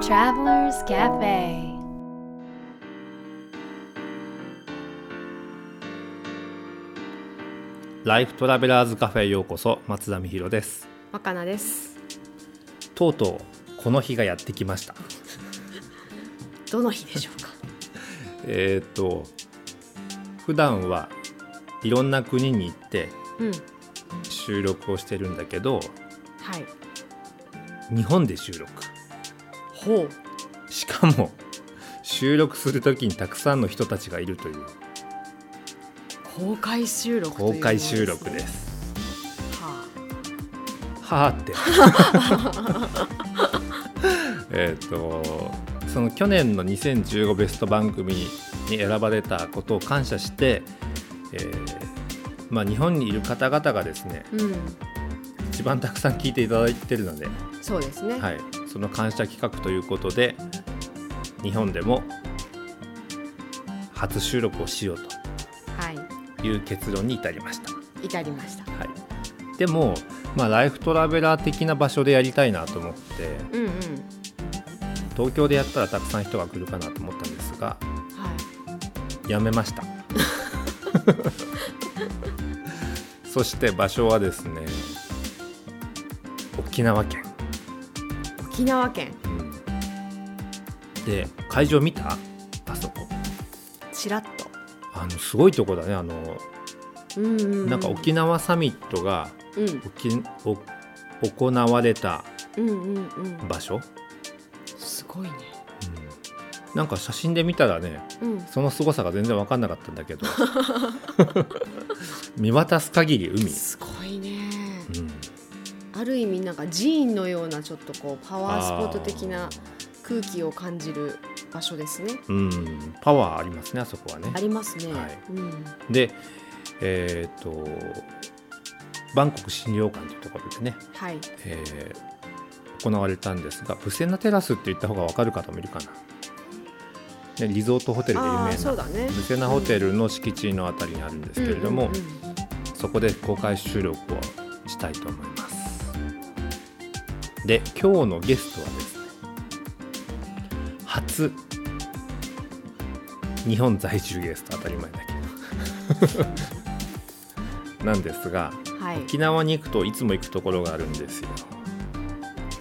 Travelers Cafe. ライフトラベラーズカフェへようこそ松田美弘です。若菜です。とうとうこの日がやってきました。どの日でしょうか？えっと普段はいろんな国に行ってうん。収録をしてるんだけどはい。日本で収録ほう。しかも収録する時にたくさんの人たちがいるという。公開収録公開収録です。ははあって。えっとその去年の2015ベスト番組に選ばれたことを感謝して、えーまあ、日本にいる方々がですねあうん。一番たくさん聞いていただいてるので、そうですね、はい、その感謝企画ということで日本でも初収録をしようはい。という結論に至りました。至りました。はい、でも、まあ、ライフトラベラー的な場所でやりたいなと思ってうんうん。東京でやったらたくさん人が来るかなと思ったんですがはい。やめました。そして場所はですね沖縄県、沖縄県。うんで会場見た？あそこ。ちらっと。あのすごいとこだねあの、うんうんうん。なんか沖縄サミットがうん。行われたうんうんうん。場所、すごいね。うん。なんか写真で見たらねうん。その凄さが全然分かんなかったんだけど。見渡す限り海、す ある意味なんか寺院のようなちょっとこうパワースポット的な空気を感じる場所ですね。うんパワーありますねあそこはね。ありますね、はい。うん。でえっ、とバンコク診療館というところでね、はい。えー行われたんですがブセナテラスって言った方が分かる方もいるかな、ね、リゾートホテルで有名なね。ブセナホテルの敷地のあたりにあるんですけれども、そこで公開収録をしたいと思いますで今日のゲストはですね初日本在住ゲスト当たり前だけど。なんですがはい。沖縄に行くといつも行くところがあるんですよ。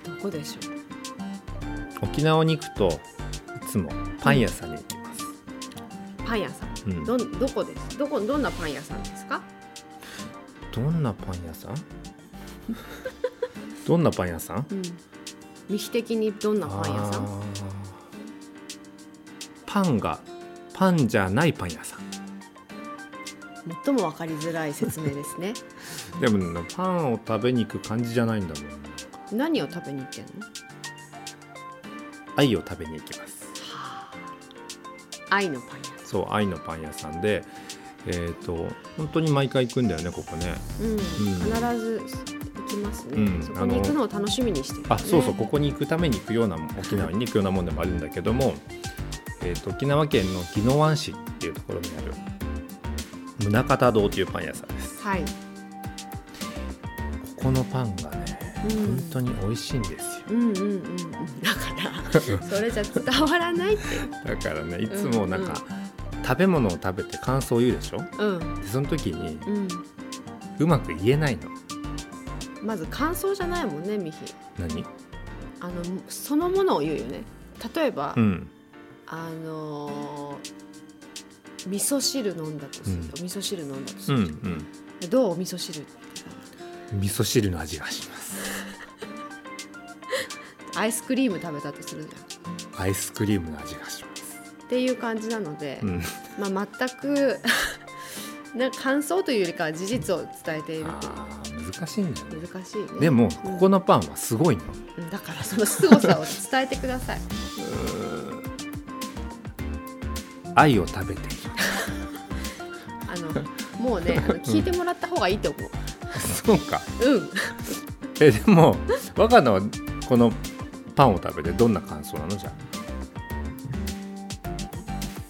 どこでしょう？沖縄に行くといつもパン屋さんに行きます、パン屋さん？うん。どんどこです？どこどんなパン屋さんですか？どんなパン屋さん？どんなパン屋さん？うん。未比的にどんなパン屋さん？パンがパンじゃないパン屋さん。最も分かりづらい説明ですね。でもねパンを食べに行く感じじゃないんだもん何を食べに行ってんの？愛を食べに行きます。はあ。愛のパン屋そう愛のパン屋さんでえっ、と本当に毎回行くんだよねここね。うん、ん。必ず行きますね、うんそこに行くのを楽しみにしてる、ね、あそうそうここに行くために行くような沖縄に行くようなもんでもあるんだけども、えー、と沖縄県の宜野湾市っていうところにある宗像堂というパン屋さんです。はい、ここのパンがね、うん。本当に美味しいんですよ。うんうんうんうん。だから それじゃ伝わらないって。だからねいつもなんか、食べ物を食べて感想を言うでしょ？うん。でその時にうん。うまく言えないのまず感想じゃないもんねミヒ。何？あのそのものを言うよね。例えば、うん。あのー味噌汁飲んだとすると、味噌汁飲んだとすうんうる、ん。でどう？味噌汁味噌汁の味がします。さ アイスクリーム食べたとするじゃん。アイスクリームの味がします。っていう感じなので、うん。まあ、全く なんか感想というよりかは事実を伝えているという難しいんだよね。難しいね。でもうん。ここのパンはすごいの。うんだからその凄さを 伝えてください。愛を食べて。あのもうねあの聞いてもらった方がいいと思う。そうか。うん。えでも若菜はこのパンを食べてどんな感想なの？じゃ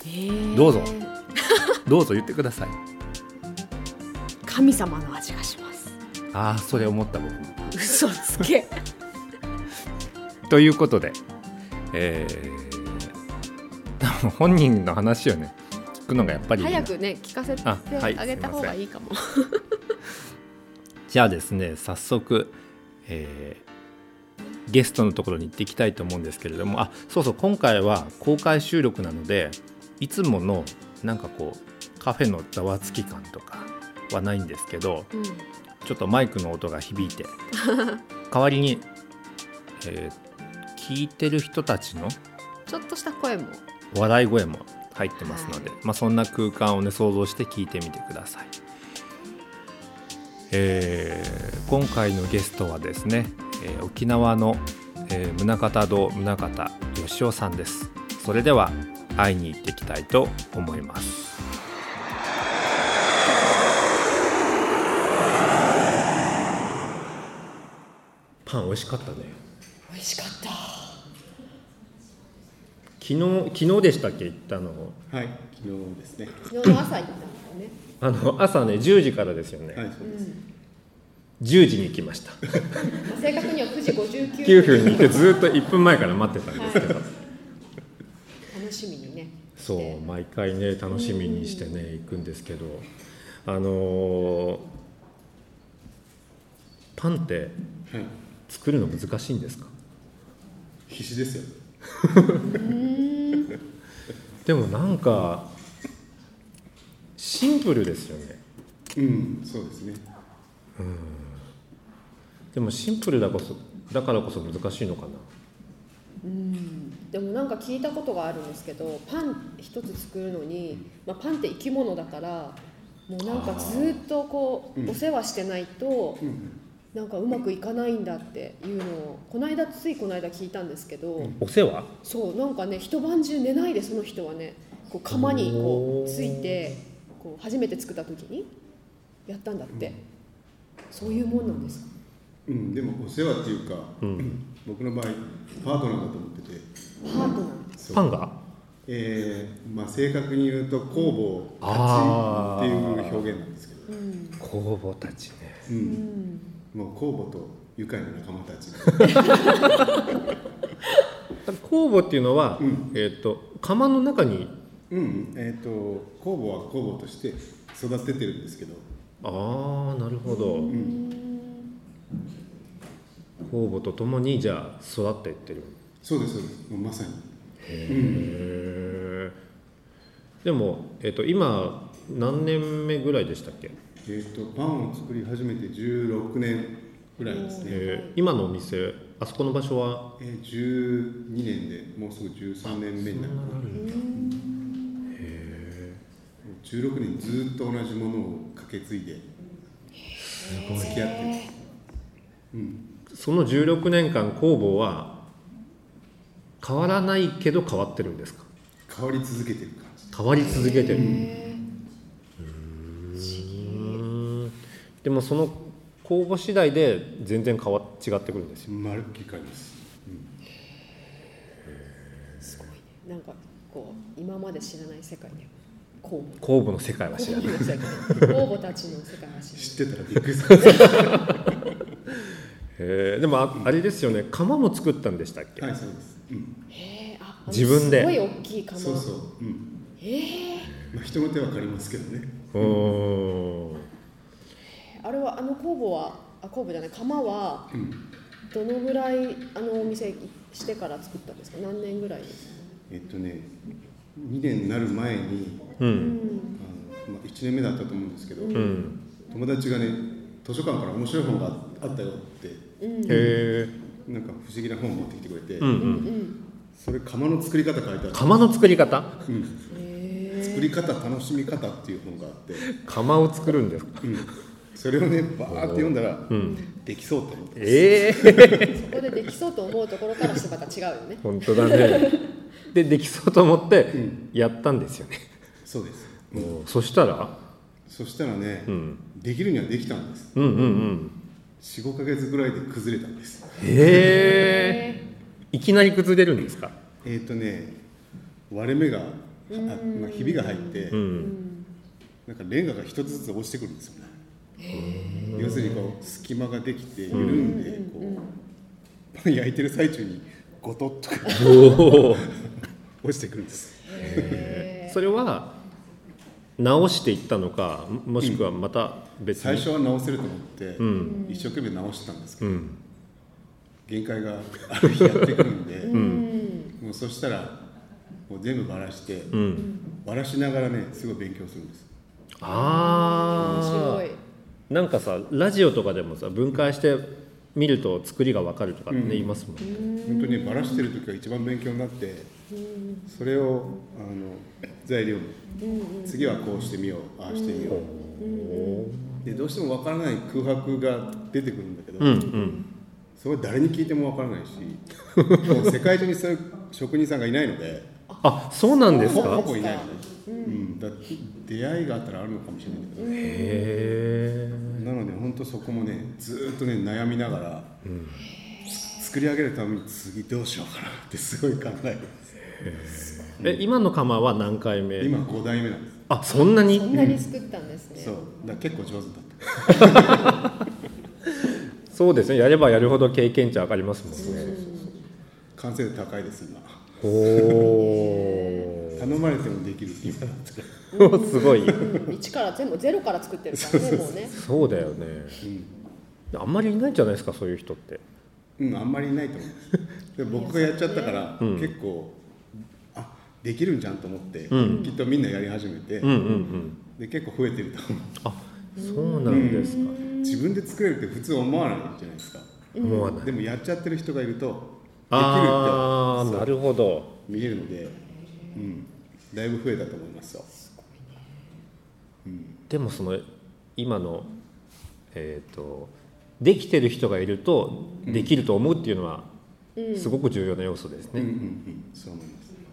えー。どうぞ。あどうぞ言ってください。神様の味がしますああそれ思った僕も。嘘つけ。ということでえー、本人の話をね聞くのがやっぱり早くね聞かせてあはいあげた方がいいかも、じゃあですね早速、えーゲストのところに行っていきたいと思うんですけれどもあそうそう今回は公開収録なのでいつものなんかこうカフェのざわつき感とかはないんですけどうんちょっとマイクの音が響いて 代わりに、えー聞いてる人たちのちょっとした声も。笑い声も入ってますので、はい。まあ、そんな空間をね想像して聞いてみてください、えー今回のゲストはですね、えー沖縄の、えー宗像堂宗像義雄さんです。それでは会いに行ってきたいと思いますパン美味しかったね。美味しかった。昨日昨日でしたっけ？行ったの。はい、昨日ですね。昨日の朝行ったんだよね。あの朝ね10時からですよね、はい、そうです。10時に来ました。まあ正確には9時59 9分。にいてずっと1分前から待ってたんですけど。楽しみにね。そう毎回ね楽しみにしてね行くんですけど。あのーパンってはい、作るの難しいんですか？必死ですよ。でもなんかシンプルですよね。うん、そうですね。でもシンプルだこそだからこそ難しいのかな。でもなんか聞いたことがあるんですけどパン一つ作るのに、まあ、パンって生き物だからもうなんかずっとこううん。お世話してないとうん、なんかうまくいかないんだっていうのをこの間ついこの間聞いたんですけど、お世話？そうなんかね一晩中寝ないでその人はねこう釜にこうついてこう初めて作った時にやったんだって、そういうもんなんですか？うん、でもお世話っていうか、うん。僕の場合パートナーだと思ってて、パートナーそう。パンが？えーまあ正確に言うと工房たちっていう表現なんですけど、うん工房たちね。う、うんんもう工房と愉快な仲間たち。工房っていうのは、うん。えっ、と釜の中に？うん、えっ、と工房は工房として育ててるんですけど、ああなるほど、うん、酵母とともにじゃあ育っていってる。そうですそうです。まさに。へえでも、えっと今何年目ぐらいでしたっけ、えっ、とパンを作り始めて16年ぐらいですね。えー今のお店あそこの場所は？えー、12年でもうすぐ13年目になる16年ずっと同じものをかけ継いで付き合ってる、うん、その16年間工房は変わらないけど変わってるんですか？変わり続けてる感じ。変わり続けてるでもその工房次第で全然変わ違ってくるんですよ。まるっきり変わります、ーすごい。ねなんかこう今まで知らない世界ね公募工房の世界は知らない。公募たちの世界はうん、知知ってたらびっくりするへー。でもああれですよね。釜も作ったんでしたっけ、はいそうです、うん、らないへえあ自分で。すごい大きい釜。そうそう、うん。へえまあ、人の手は借りますけどね。うー。んあれはあの工房はあ工房じゃない釜はうん。どのぐらいあのお店してから作ったんですか？何年ぐらいですか？えっとね2年になる前にううん。んあの、まあ、1年目だったと思うんですけど、うん。友達がね図書館から面白い本があったよってうん。へえ。なんか不思議な本を持ってきてくれて、うんううん。んそれ釜の作り方書いてあった釜の作り方？うん、へ作り方楽しみ方っていう本があって、釜を作るんですか？うん、それをねバーって読んだら、ん。できそうと思ってええ。えそこでできそうと思うところからしてまた違うよね。本当だね。でできそうと思ってん。やったんですよね、そうです、もうそしたら、そしたらね、うん、できるにはできたんです。うんうんうん。45か月ぐらいで崩れたんです。へえ。いきなり崩れるんですか？えっ、ー、とね割れ目が、あまあ、ひびが入って、うん。なんかレンガが一つずつ落ちてくるんですよね要するにこう隙間ができて緩んでこう、パン焼いてる最中にゴトッとかおお落ちてくるんです。それは直していったのかももしくはまた別に、最初は直せると思って、ん。一生懸命直してたんですけど、うん。限界がある日やってくるんで、うん。もうそしたらもう全部バラして、うん。バラしながらねすごい勉強するんです。面ああ白いなんかさラジオとかでもさ分解して見ると作りがわかるとかってね、うん。言いますもんね。本当にバラしてる時が一番勉強になってそれをあの材料に次はこうしてみようああしてみよう。でどうしてもわからない空白が出てくるんだけど、うんうん。それは誰に聞いてもわからないし もう世界中にそういう職人さんがいないのであそうなんですほかほぼいないうん、だ出会いがあったらあるのかもしれないけど、へえなので本当そこもねずーっとね悩みながら、作り上げるために次どうしようかなってすごい考えるえ今の窯は何回目？今5代目なんです。あそんなに？そんなに作ったんですね。そう。だ結構上手だった。そうですね。やればやるほど経験値上がりますもんね。完成度高いです今。おお頼まれてもできる今だったらすごいう。ん一から全部ゼロから作ってるからねもうね。そうだよね、あんまりいないんじゃないですかそういう人って。うんあんまりいないと思う。で僕がやっちゃったから、うん。結構あできるんじゃんと思って、うん。きっとみんなやり始めて、うんうんうん。で結構増えてると思う。あそうなんですか、自分で作れるって普通思わないじゃないですか。思わない。でもやっちゃってる人がいるとできるってああなるほど。見えるので、うん、だいぶ増えたと思いますよ。でもその今のえっ、とできてる人がいるとできると思うっていうのはすごく重要な要素ですね、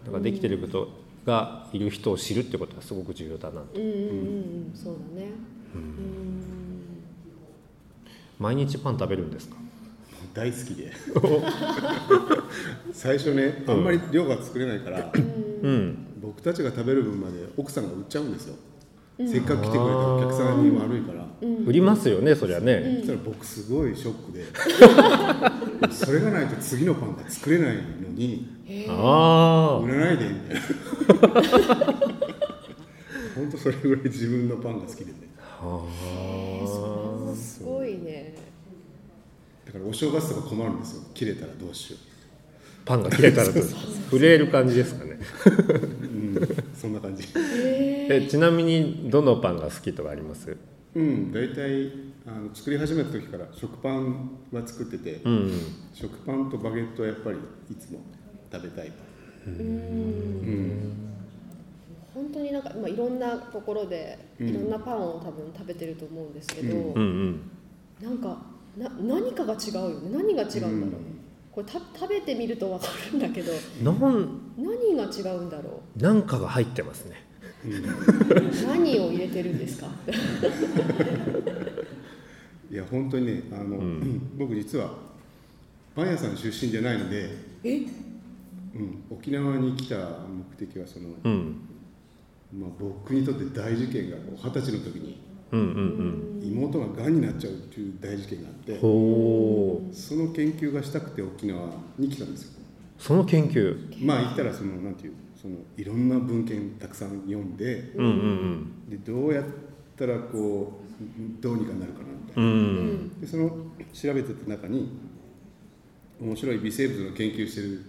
だからできてることがいる人を知るってことはすごく重要だなと。うん。うん。うん。うん。そうだね毎日パン食べるん。ですか大好きで最初ねあん。まり量が作れないから、うん僕たちが食べる分まで奥さんが売っちゃうんですよ、せっかく来てくれたお客さんに悪いから、売りますよねそりゃね、そしたら僕すごいショックで。それがないと次のパンが作れないのにあ売らないでみたいな。本当それぐらい自分のパンが好きでね。すごいね。だからお正月とか困るんですよ。切れたらどうしよあパンが切れたらと。震える感じですかね。う、うん、そんな感じ。えちなみにどのパンが好きとかあります？うん大体あの作り始めた時から食パンは作ってて、うん食パンとバゲットはやっぱりいつも食べたい。本当になんか、まあ、いろんなところでいろんなパンを多分食べてると思うんですけど、うん。うんなんかな何かが違うよね。何が違うんだろう、うんこれた食べてみると分かるんだけどなん何が違うんだろなんかが入ってますね。う何を入れてるんですか？いや本当にねあの、僕実はパン屋さん出身じゃないので、え？うん、沖縄に来た目的はその、うん。まあ、僕にとって大事件が二十歳の時にうんうん妹ががんになっちゃうっていう大事件があってその研究がしたくて沖縄に来たんですよ。その研究？まあ言ったらそのなんていうそのいろんな文献たくさん読んでうんうんでどうやったらこうどうにかなるかなみたいなうんうん。でその調べてた中に面白い微生物の研究してる、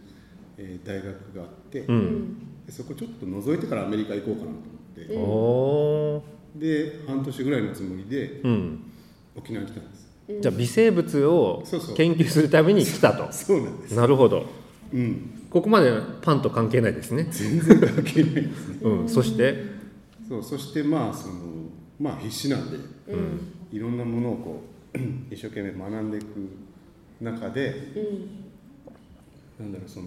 えー大学があって、うん。でそこちょっと覗いてからアメリカ行こうかなと思って、おーで半年ぐらいのつもりでうん。沖縄に来たんです。じゃあ微生物を研究するために来たと。そうなんです。なるほど。うん。ここまでパンと関係ないですね。全然関係ないですね。うん。そして？そうそしてまあそのまあ必死なんで、いろんなものをこう 一生懸命学んでいく中で、なんだろうその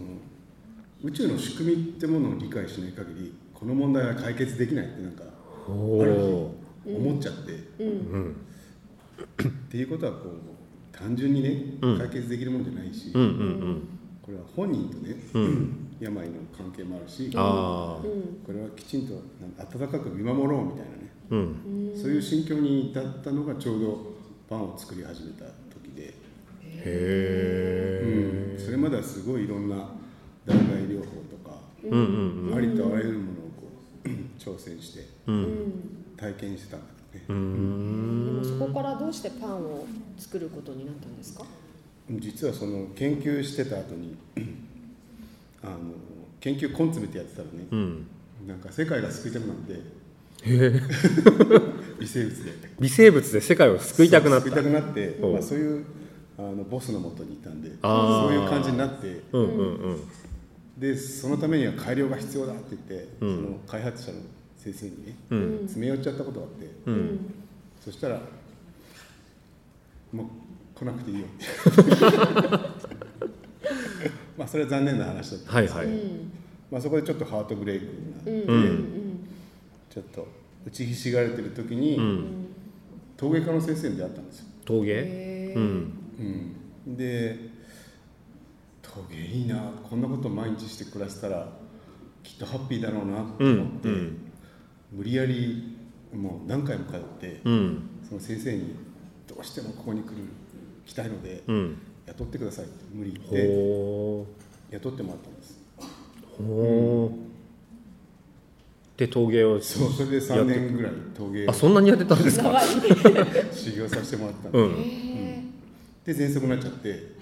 宇宙の仕組みってものを理解しない限りこの問題は解決できないってなんか思っちゃって、っていうことはこう単純にねうん。解決できるもんじゃないし、うんうんこれは本人とね、うん。病の関係もあるし、これはきちんと温かく見守ろうみたいなね。うん。そういう心境に至ったのがちょうどパンを作り始めた時で、へえうん。それまではすごいいろんな断崖療法とか、うんうんありとあらゆるもの挑戦してうん。体験してたんだけどね。う、ん。でもそこからどうしてパンを作ることになったんですか？実はその研究してた後に あの研究根詰めてやってたらね、うん。なんか世界が救いたくなって 微生物で。微生物で世界を救いたくなった。救いたくなって、う。んまあ、そういうあのボスのもとにいたんでそういう感じになってうんうんうんでそのためには改良が必要だって言って、うん。その開発者の先生にね、うん。詰め寄っちゃったことがあって、うん。そしたらもう来なくていいよって。まあそれは残念な話だった、はいはい。まあ、そこでちょっとハートブレイクになって、うん。ちょっと打ちひしがれてる時に、うん。陶芸家の先生に出会ったんですよ、陶芸？へー。うん。うん、で陶芸い。いなこんなこと毎日して暮らせたらきっとハッピーだろうなとうん思って、無理やりもう何回も通って、うん。その先生にどうしてもここに来る来たいので、うん。雇ってくださいって無理言ってほ雇ってもらったんです。うほう。で陶芸をそうそれで3年ぐらい陶芸をあそんなにやってたんですか？修行させてもらったんで,、うん。へで喘息になっちゃってえ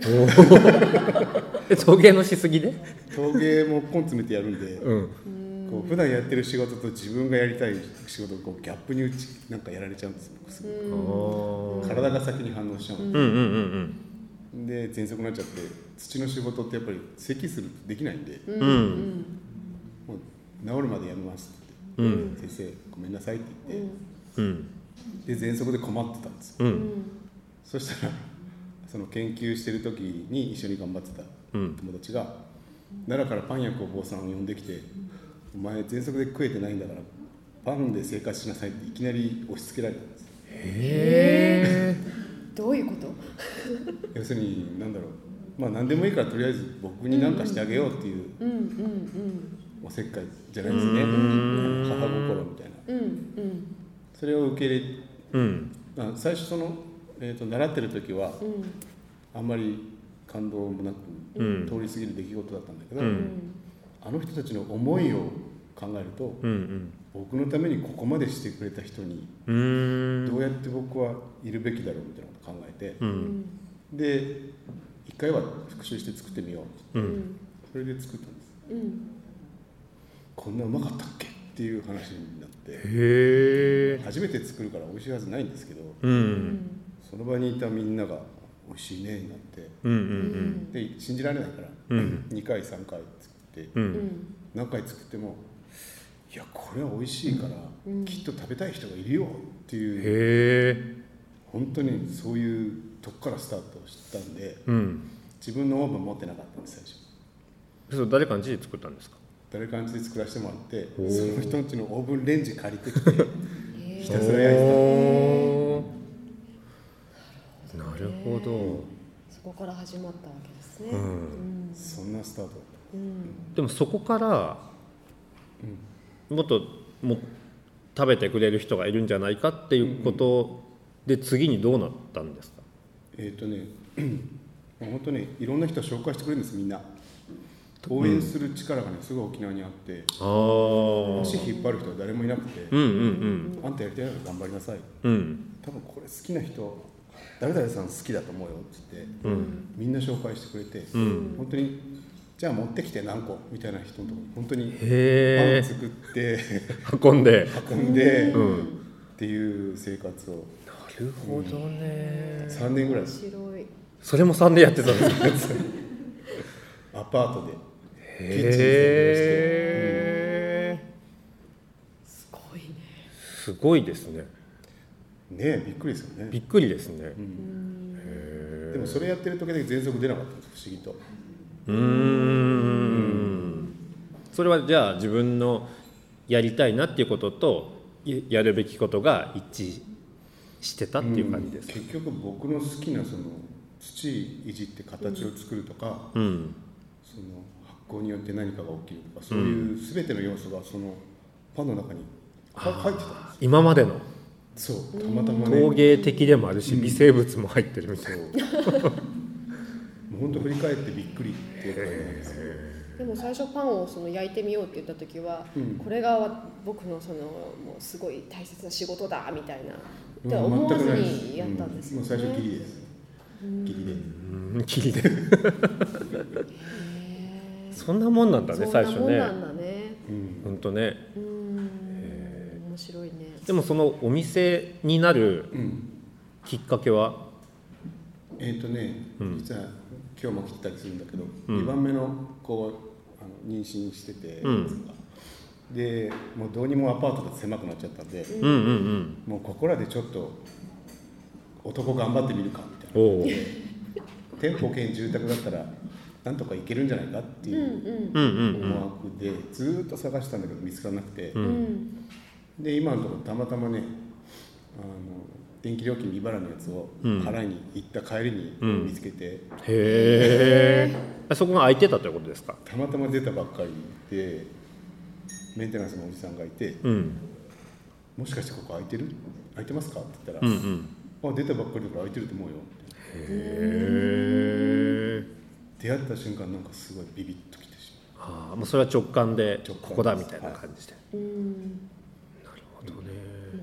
陶芸のしすぎで？陶芸も根詰めてやるんで、うん。こう普段やってる仕事と自分がやりたい仕事をこうギャップに打ちなんかやられちゃうんです僕すぐ。あー体が先に反応しちゃうんでうんうんうんで喘息になっちゃって土の仕事ってやっぱり咳するとできないんで、うん。うんもう治るまでやめますって言って、先生ごめんなさいって言って、うん。で喘息で困ってたんですよ。うん。そしたらその研究してる時に一緒に頑張ってたうん。友達が奈良からパン屋工房さんを呼んできて「お前喘息で食えてないんだからパンで生活しなさい」っていきなり押し付けられたんです。へえー。どういうこと？要するに何だろう。まあ何でもいいからとりあえず僕に何かしてあげようっていうおせっかいじゃないですね。うん。母心みたいな。うんうん。うんそれを受け入れうん。あ最初その、えー、と習ってる時はうん。あんまり感動もなく、うん。通り過ぎる出来事だったんだけど、うん。あの人たちの思いを考えると、うん僕のためにここまでしてくれた人にどうやって僕はいるべきだろうみたいなことを考えて、うん。で一回は復習して作ってみようううん。んそれで作ったんです。うん。こんなうまかったっけ？っていう話になってへえ初めて作るから美味しいはずないんですけどうんその場にいたみんなが美味しいねになって。うんうんで信じられないから、うん。2回3回作ってうん。ううんん何回作ってもいやこれは美味しいから、うん。きっと食べたい人がいるよっていう。へえ。本当にそういうとこからスタートしたんでうん。自分のオーブン持ってなかったんです最初。それ誰かの家で作ったんですか？誰かんちで作らせてもらってその人んちのオーブンレンジ借りてきて ひたすら焼いておーなるほど。そこから始まったわけですね。うん。うん。たそんなスタート。うん。でもそこからもっとも食べてくれる人がいるんじゃないかっていうことで次にどうなったんですか？たえっ、とね 本当にいろんな人を紹介してくれるんですみんな。応援する力がねすごい沖縄にあって。ああ足引っ張る人は誰もいなくて、うんうんあんたやりたいなら頑張りなさい。うんうん。多分これ好きな人誰々さん好きだと思うよって言って、うん。みんな紹介してくれて、うん。本当にじゃあ持ってきて何個みたいな人のところに本当にパンへえ作って運んで。運んで、うん。っていう生活を。なるほどね。3年ぐらい。面白い。それも3でやってたんですか アパートでキッチンにへえすごいね。すごいですねねえびっくりですよね。びっくりですね。でもそれやってる時だけ喘息出なかったんです不思議と。うーん。それはじゃあ自分のやりたいなっていうこととややるべきことが一致してたっていう感じですか？結局僕の好きなその土いじって形を作るとか、うん。その発酵によって何かが起きるとかそういう全ての要素がそのパンの中には入ってたんです今までの？そうたまたまね。陶芸的でもあるし微生物も入ってるみたそいう。な も本当振り返ってびっくりっていう感じなんですよ。でも最初パンをその焼いてみようって言った時は、うん。これが僕のそのもうすごい大切な仕事だみたいな。ってうん思わずにやったんですよね。うもう最初ギリです。ギリで。うん。切りで。そんなもんなんだねそ最初ね。んなもんなんだね。うん。本当ね。面白いね。でもそのお店になるうん。きっかけは？えっ、とね、うん。実は今日も来てたりするんだけど、うん。2番目の子をあの妊娠してて、うん。でもうどうにもアパートが狭くなっちゃったんで、うんうんうん。もうここらでちょっと男頑張ってみるかみたいな。店舗兼住宅だったらなんとか行けるんじゃないかっていう。うんうんうんうん思惑でずーっと探したんだけど見つからなくて、ううんんで今のところたまたまねあの電気料金利払いのやつをうん。払いに行った帰りにうん。見つけて、へえそこが空いてたということですか？たまたま出たばっかりでメンテナンスのおじさんがいてうん「もしかしてここ空いてる？空いてますか?」って言ったら「うんうん。あ出たばっかりだから空いてると思うよ」って。へえ出会った瞬間なんかすごいビビッときてしああもうそれは直感で直感ここだみたいな感じで。うん。なるほどねもう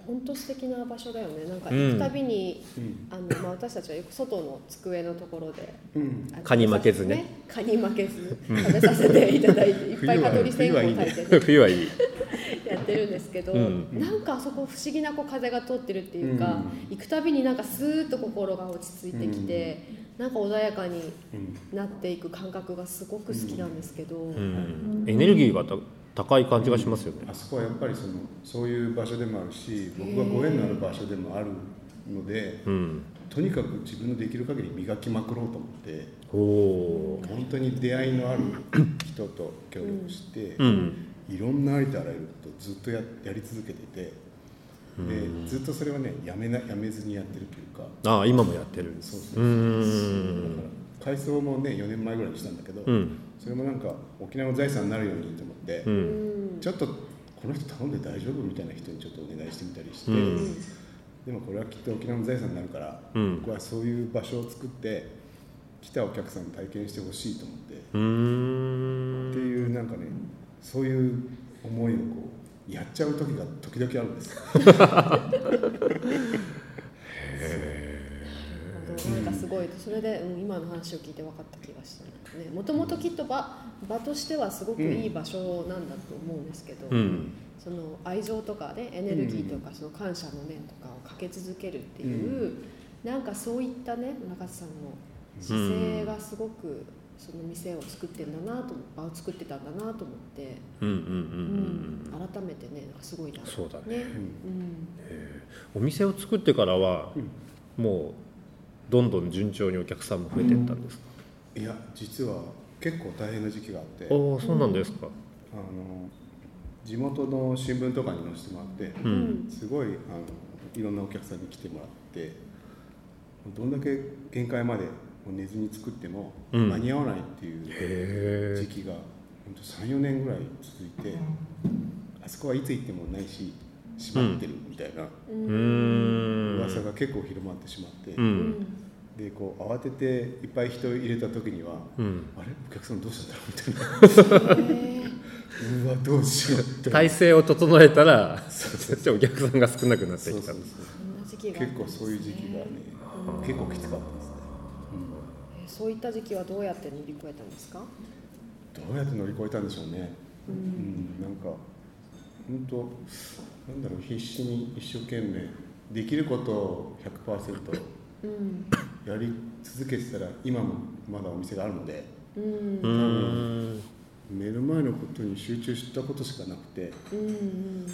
本当素敵な場所だよね。なんかうん。行くたびに、まう、あのまあ私たちはよく外の机のところで。うん。蚊に負けずね。蚊に負けず食べさせていただいていっぱい蚊取り線香冬はいいね。炊いてね冬はいい。やってるんですけど、うん。なんかあそこ不思議なこう風が通ってるっていうか、行くたびになんかスーッと心が落ち着いてきて、なんか穏やかにうんなっていく感覚がすごく好きなんですけど、うん。エネルギーがた高い感じがしますよね。あそこはやっぱりそのそういう場所でもあるし僕がご縁のある場所でもあるのでうん。とにかく自分のできる限り磨きまくろうと思って本当に出会いのある人と協力して、うん。いろんなありとあらゆることをずっとややり続けててでずっとそれはねやめなやめずにやってるというかああ今もやってる。そうそううだん。から改装もね4年前ぐらいにしたんだけど、うんそれもなんか沖縄の財産になるようにと思って、ううん。んちょっとこの人頼んで大丈夫みたいな人にちょっとお願いしてみたりして、うん。でもこれはきっと沖縄の財産になるから、うん。僕はそういう場所を作って来たお客さんに体験してほしいと思って、っていうなんかねそういう思いをこうやっちゃう時が時々あるんです なんかすごいそれで、うん、今の話を聞いて分かった気がしたね。もともときっと場場としてはすごくいい場所なんだと思うんですけど、うん。その愛情とかねエネルギーとかその感謝の念とかをかけ続けるっていう、なんかそういったね中津さんの姿勢がすごくその店を作ってんだなと場を作ってたんだなと思って、うんうんうんううん。ん改めてねすごいなとそうだね。ね、うん、お店を作ってからはもうどんどん順調にお客さんも増えていったんですか、いや実は結構大変な時期があって。あおおそうなんですか。の地元の新聞とかに載せてもらって、ううん。んすごいあのいろんなお客さんに来てもらってどんだけ限界まで寝ずに作ってもうん。間に合わないっていう時期が34年ぐらい続いてあそこはいつ行ってもないし閉まってるみたいな噂が結構広まってしまって、ううん。んでこう慌てていっぱい人を入れた時には、うん。あれ？お客さんどうしたんだろう？みたいな。うわどうしようって。体制を整えたらお客さんが少なくなってきた。結構そういう時期がね結構きつかったですね、えーそういった時期はどうやって乗り越えたんですか？どうやって乗り越えたんでしょうね、うんなんか本当なんだろう必死に一生懸命できることを100%うん。やり続けてたら今もまだお店があるのでうん。うーん目の前のことに集中したことしかなくてうんうん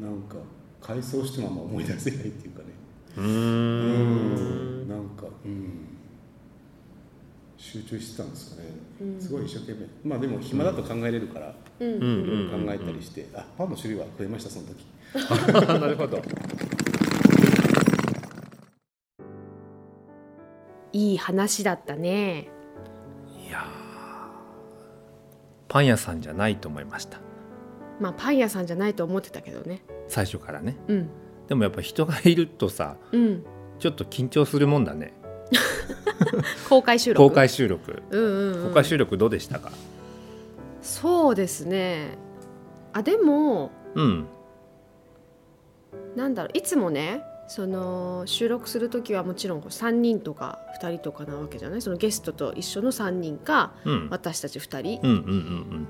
なんか改装してもあんま思い出せないっていうかね。うん。ん。なんかうん。集中してたんですかね、うん。すごい一生懸命。まあでも暇だと考えれるから、考えたりして、あパンの種類は増えましたその時 なるほど。いい話だったね。いやーパン屋さんじゃないと思いました。まあパン屋さんじゃないと思ってたけどね。最初からね。うん。でもやっぱ人がいるとさうん。ちょっと緊張するもんだね。公開収録？公開収録。うんうんうん。公開収録どうでしたか？そうですね。あでもうんなんだろういつもねその収録する時はもちろんこう3人とか2人とかなわけじゃない？そのゲストと一緒の3人かうん。私たち2人、うんうんうん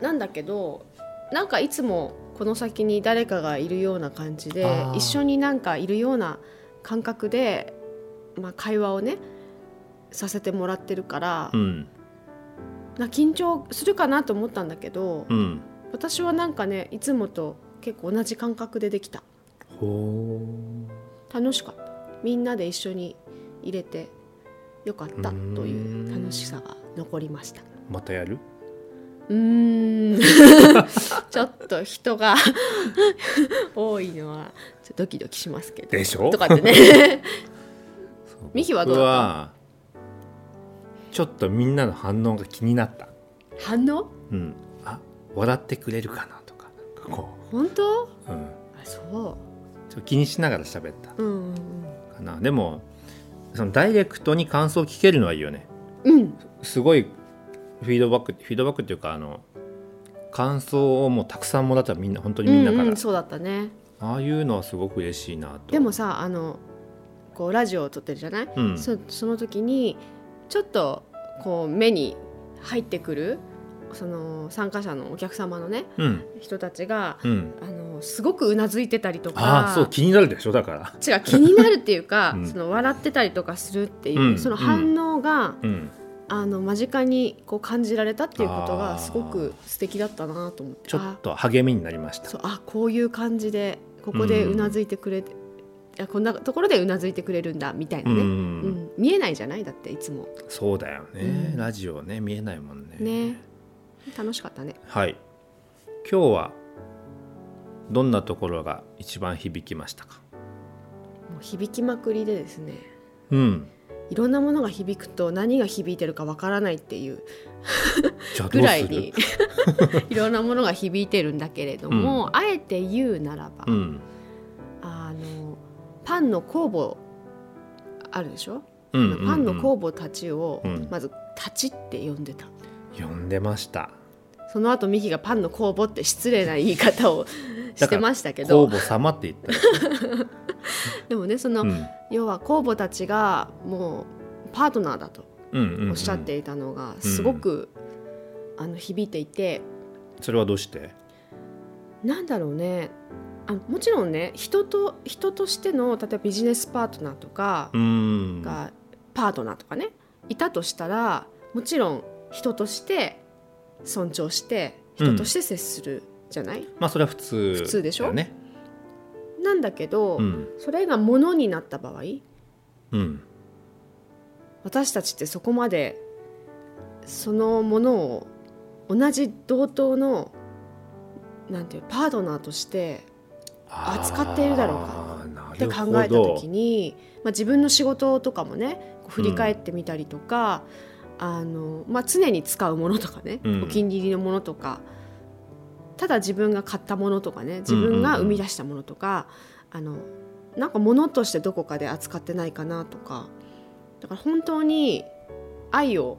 なんだけどなんかいつもこの先に誰かがいるような感じで一緒になんかいるような感覚で、まあ、会話をねさせてもらってるから、うん。な緊張するかなと思ったんだけど、うん。私はなんかねいつもと結構同じ感覚でできた。ほ楽しかった。みんなで一緒に入れてよかったという楽しさが残りました。うまたやる？うーん。ちょっと人が 多いのはちょっとドキドキしますけど。でしょ？とかってね。ミヒはどう僕だちょっとみんなの反応が気になった。反応？うん。あ笑ってくれるかなとか。こ本当？う、うん、あそちょっと気にしながら喋った。ううんうん。かな。でもそのダイレクトに感想を聞けるのはいいよね。うんうん。すごいフィードバックフィードバックっていうかあの感想をもうたくさんもらったらみんな本当にみんなから、うんうんそうだったね。ああいうのはすごく嬉しいなと。でもさあのこうラジオを撮ってるじゃない、うん。そその時にちょっとこう目に入ってくるその参加者のお客様のねうん。人たちがうん。あのすごくうなずいてたりとか。ああそう気になるでしょだから。違う気になるっていうか、うん。その笑ってたりとかするっていう、うん。その反応が、うん。あの間近にこう感じられたっていうことがすごく素敵だったなと思って。ちょっと励みになりました。あこういう感じでここでうなずいてくれて、いやこんなところでうなずいてくれるんだみたいなうん、ね、うん。見えないじゃない？だっていつも。そうだよね、うん。ラジオね見えないもんね。ね。楽しかったね。はい。今日はどんなところが一番響きましたか？もう響きまくりでですね。うん。いろんなものが響くと何が響いてるかわからないっていう。ぐらいに。いろんなものが響いてるんだけれども、あえて言うならば、うん。あのパンの酵母あるでしょ、うんうんうん。パンの酵母たちを、うん。まず「たち」って呼んでた。呼んでました。その後ミキがパンの酵母って失礼な言い方をしてましたけ酵ど母様って言ったよ、でもねその、うん。要は酵母たちがもうパートナーだとおっしゃっていたのがすごく、あの響いていて。それはどうして？なんだろうね。あもちろんね人と人としての例えばビジネスパートナーとかうん。が、パートナーとかねいたとしたらもちろん人として尊重して人として接するじゃない、まあそれは普通普通でしょ？なんだけど、うん。それが物になった場合うん。私たちってそこまでそのものを同じ同等のなんていうパートナーとして扱っているだろうかって考えた時に、まあ、自分の仕事とかもね振り返ってみたりとか、あのまあ、常に使うものとかね、うん。お気に入りのものとかただ自分が買ったものとかね自分が生み出したものとか、あのなんか物としてどこかで扱ってないかなとかだから本当に愛を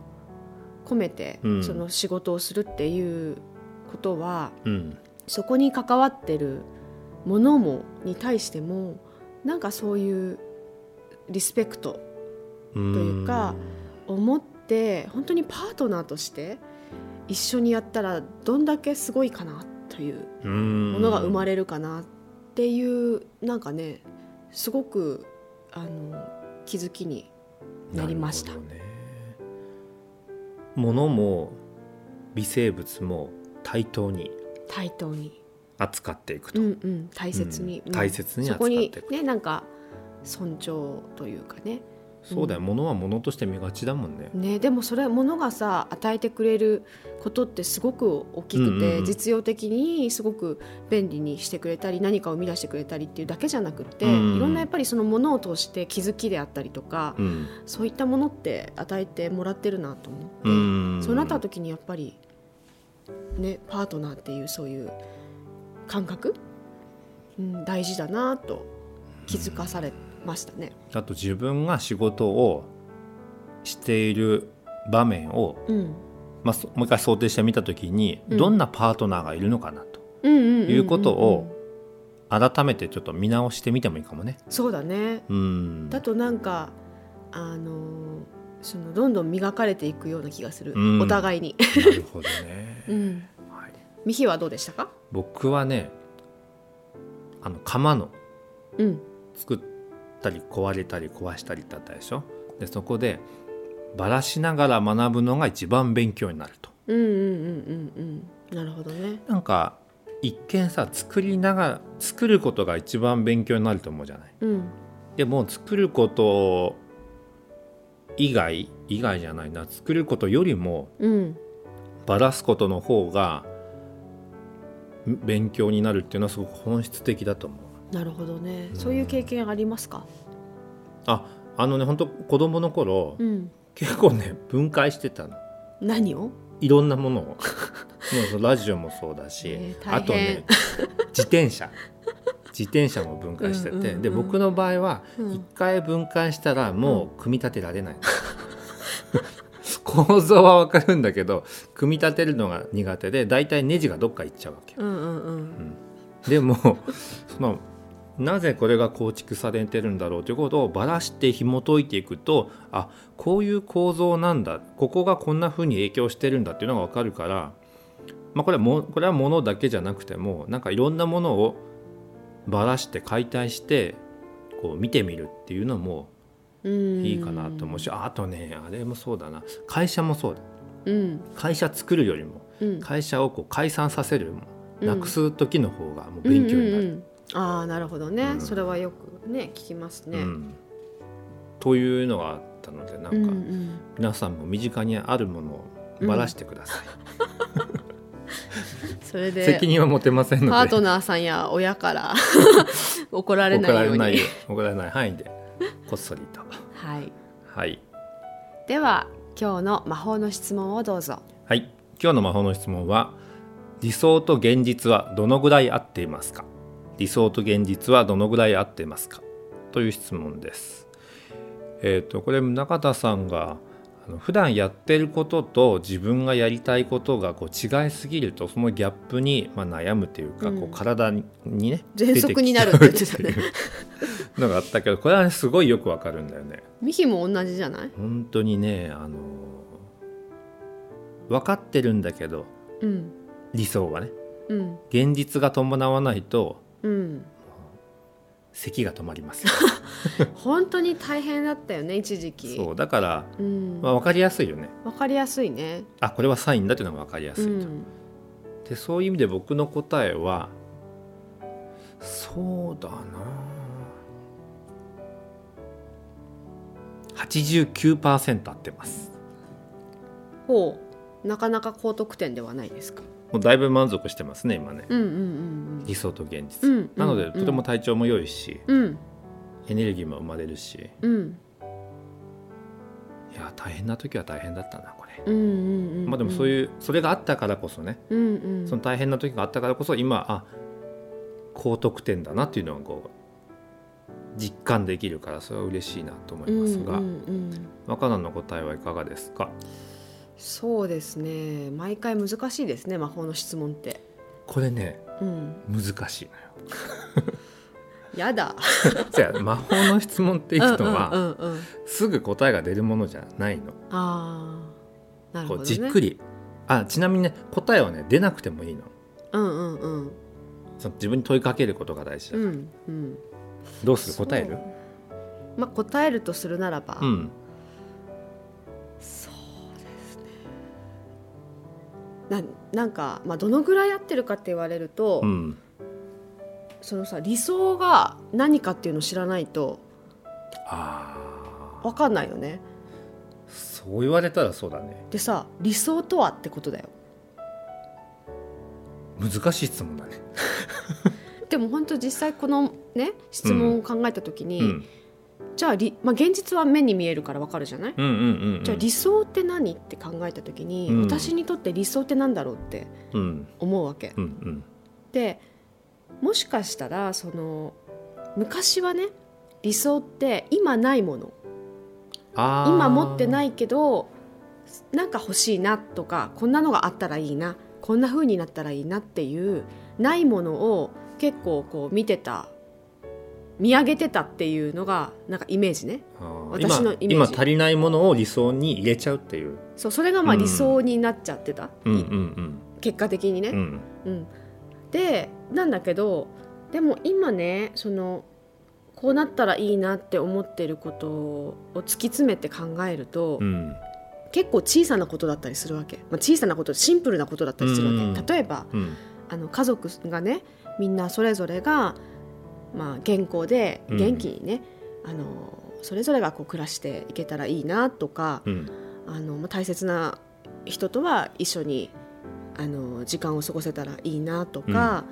込めてうん。その仕事をするっていうことは、うん。そこに関わってるものもに対してもなんかそういうリスペクトとというか思って本当にパートナーとして一緒にやったらどんだけすごいかなというもものが生まれるかなっていうなんかねすごくあの気づきになりました。ね。物も微生物も対等に。対等に、扱っていくうと、んうん、大切に、うん大切にそこに扱っていくねなんか尊重というかねそうだよ、物は物として見がちだもんね。ね、でもそれは物がさ与えてくれることってすごく大きくて、うんうんうん。実用的にすごく便利にしてくれたり何かを生み出してくれたりっていうだけじゃなくって、うんうんいろんなやっぱりその物を通して気づきであったりとか、うん。そういったものって与えてもらってるなと思って、うんそうなった時にやっぱり、ね、パートナーっていうそういう感覚、うん、大事だなと気づかされましたね。あと自分が仕事をしている場面を、うんまあ、そもう一回想定してみた時に、うんどんなパートナーがいるのかなということを改めてちょっと見直してみてもいいかもね。そうだね。うんだとなんかあのーそのどんどん磨かれていくような気がする、うんお互いに。なるほどね。うん。はいミヒはどうでしたか？僕はねあの釜のうん作ったり壊れたり壊したりだったでしょ？でそこでばらしながら学ぶのが一番勉強になると。うんうんうんうんうん。なるほどね。なんか一見さ作りながら作ることが一番勉強になると思うじゃない？うん。でも作ること以外以外じゃないな。作ることよりもうん。ばらすことの方がん勉強になるっていうのはすごく本質的だと思うなるほどね。うん。そういう経験ありますか？ああのね本当子供の頃、うん。結構ね分解してたの。何を？いろんなものを。もうラジオもそうだし、えーあとね自転車。自転車も分解してて、うんうんうんで僕の場合はうん。一回分解したらもう組み立てられない、構造はわかるんだけど組み立てるのが苦手でだいたいネジがどっか行っちゃうわけうんうん。うん。でもそのなぜこれが構築されてるんだろうということをばらして紐解いていくとあこういう構造なんだ。ここがこんな風に影響してるんだっていうのが分かるから、まあ、これはもこれは物だけじゃなくてもなんかいろんなものをばらして解体してこう見てみるっていうのもうんいいかなと思うしああとねあれもそうだな。会社もそうだ。うん。会社作るよりもうん。会社をこう解散させるうん。なくす時の方がもう勉強になる。うんうんうんああなるほどね、うん。それはよくね聞きますね。うん、というのがあったのでなんか、うんうん。皆さんも身近にあるものをばらしてください、それで責任は持てませんので。パートナーさんや親から 怒られ怒ないように。られないよ怒られない範囲でこっそりと。はい、はい。では今日の魔法の質問をどうぞ。はい。今日の魔法の質問は理想と現実はどのぐらい合っていますか？理想と現実はどのぐらい合っていますか？という質問です。えっ、とこれ中田さんが普段やってることと自分がやりたいことがこう違いすぎるとそのギャップに、まあ、悩むというか、うん。こう体にね喘息になるって言っのがあったけどこれはねすごいよくわかるんだよね。ミヒも同じじゃない？本当にねあの分かってるんだけどうん。理想はね。うん。現実が伴わないとうん。咳が止まりますよ 本当に大変だったよね一時期。そうだから、うん。まあ、分かりやすいよねわかりやすいね。あこれはサインだっていうのが分かりやすいと、うん。でそういう意味で僕の答えはそうだな89%合ってますほうなかなか高得点ではないですか。もうだいぶ満足してますね今ね。うんうんうん理想と現実、うんうんなのでうんとても体調も良いし、うん。うんエネルギーも生まれるし。うん。いや大変な時は大変だったなこれ、うんうんうん。まあでもそういうそれがあったからこそね、うんうん。その大変な時があったからこそ今あ高得点だなっていうのがこう実感できるからそれは嬉しいなと思いますが、うんうんうん。若菜の答えはいかがですか？そうですね。毎回難しいですね魔法の質問って。これねうん。難しいのよ。やだ。じゃあ魔法の質問っていうのうんうんはうんうん。すぐ答えが出るものじゃないの、ああなるほどね。じっくり。あちなみにね答えはね出なくてもいいの。うんうんうん。その自分に問いかけることが大事だうから、んうん。どうする？答える？まあ答えるとするならば、うんななんか、まあ、どのぐらい合ってるかって言われると、うん。そのさ理想が何かっていうのを知らないとああ分かんないよね。そう言われたらそうだね。でさ理想とはってことだよ。難しい質問だね。でも本当実際このね質問を考えた時に、うんじゃあり、まあ、現実は目に見えるから分かるじゃない、うんうんうんうん。じゃあ理想って何って考えた時に、うん。私にとって理想って何だろうってうん。思うわけ。うんうん。でもしかしたらその昔はね理想って今ないもの。今持ってないけどなんか欲しいなとかこんなのがあったらいいなこんな風になったらいいなっていうないものを結構こう見てた見上げてたっていうのがなんかイメージね。私のイメージ。今今足りないものを理想に入れちゃうっていう。そうそれがまあうん。理想になっちゃってた、うんうん結果的にね、うんうんうん、でなんだけどでも今ねそのこうなったらいいなって思ってることを突き詰めて考えると、うん。結構小さなことだったりするわけ、まあ、小さなことシンプルなことだったりするわけ、うん。例えばうん。あの家族がねみんなそれぞれが、まあ、健康でうん元気にね、あのそれぞれがこう暮らしていけたらいいなとか、うん。あのまあ大切な人とは一緒にあの時間を過ごせたらいいなとか、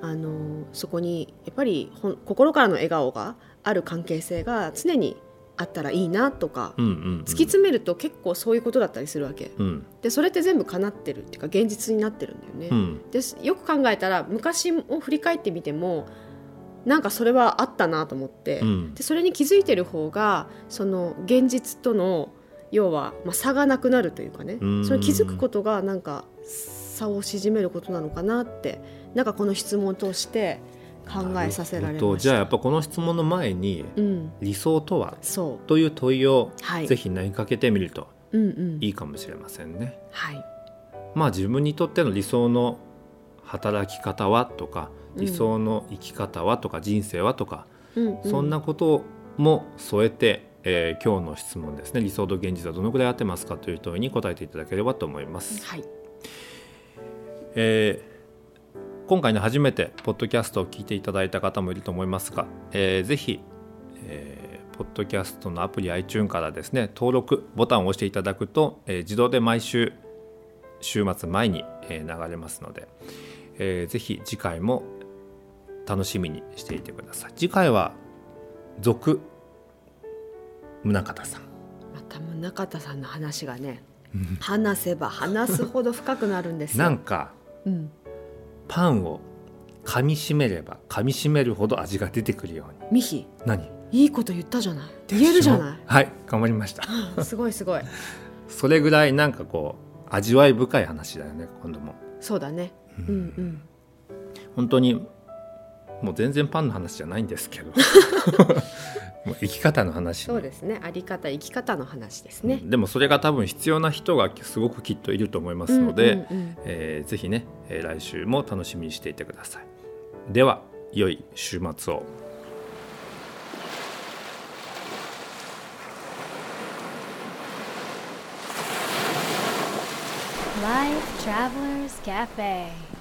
あのそこにやっぱりほん心からの笑顔がある関係性が常にあったらいいなとか、うんうん突き詰めると結構そういうことだったりするわけ。うん。でそれって全部叶ってるっていうか現実になってるんだよね。うん。ですよく考えたら昔を振り返ってみてもなんかそれはあったなと思って、うん。でそれに気づいてる方がその現実との要は、まあ、差がなくなるというかねうん。その気づくことがなんか差を縮めることなのかなってなんかこの質問を通して考えさせられまじゃあやっぱこの質問の前にうん、理想とは？そという問いをう、はい、ぜひ投げかけてみるとうんうん、いいかもしれませんね。はい、まあ自分にとっての理想の働き方は？とかうん理想の生き方はとか人生はとか、うん。うん、そんなことも添えて、えー今日の質問ですね。理想と現実はどのくらい合ってますかという問いに答えていただければと思います。はい、えー今回の初めてポッドキャストを聞いていただいた方もいると思いますが、えーぜひ、えーポッドキャストのアプリ iTune からですね登録ボタンを押していただくと、えー自動で毎週週末前に、えー流れますので、えーぜひ次回も楽しみにしていてください。次回は続宗像さん。また宗像さんの話がね話せば話すほど深くなるんですよ。なんかうん、パンを噛みしめれば噛みしめるほど味が出てくるように。ミヒ。何？いいこと言ったじゃない。言えるじゃない？はい頑張りました。すごいすごい。それぐらいなんかこう味わい深い話だよね今度も。そうだね。うんうん。本当にもう全然パンの話じゃないんですけど。もう生き方の話そうですね。あり方生き方の話ですね。でもそれが多分必要な人がすごくきっといると思いますので、うんうんうん。えーぜひね、えー来週も楽しみにしていてください。では良い週末を。Life Travelers Cafe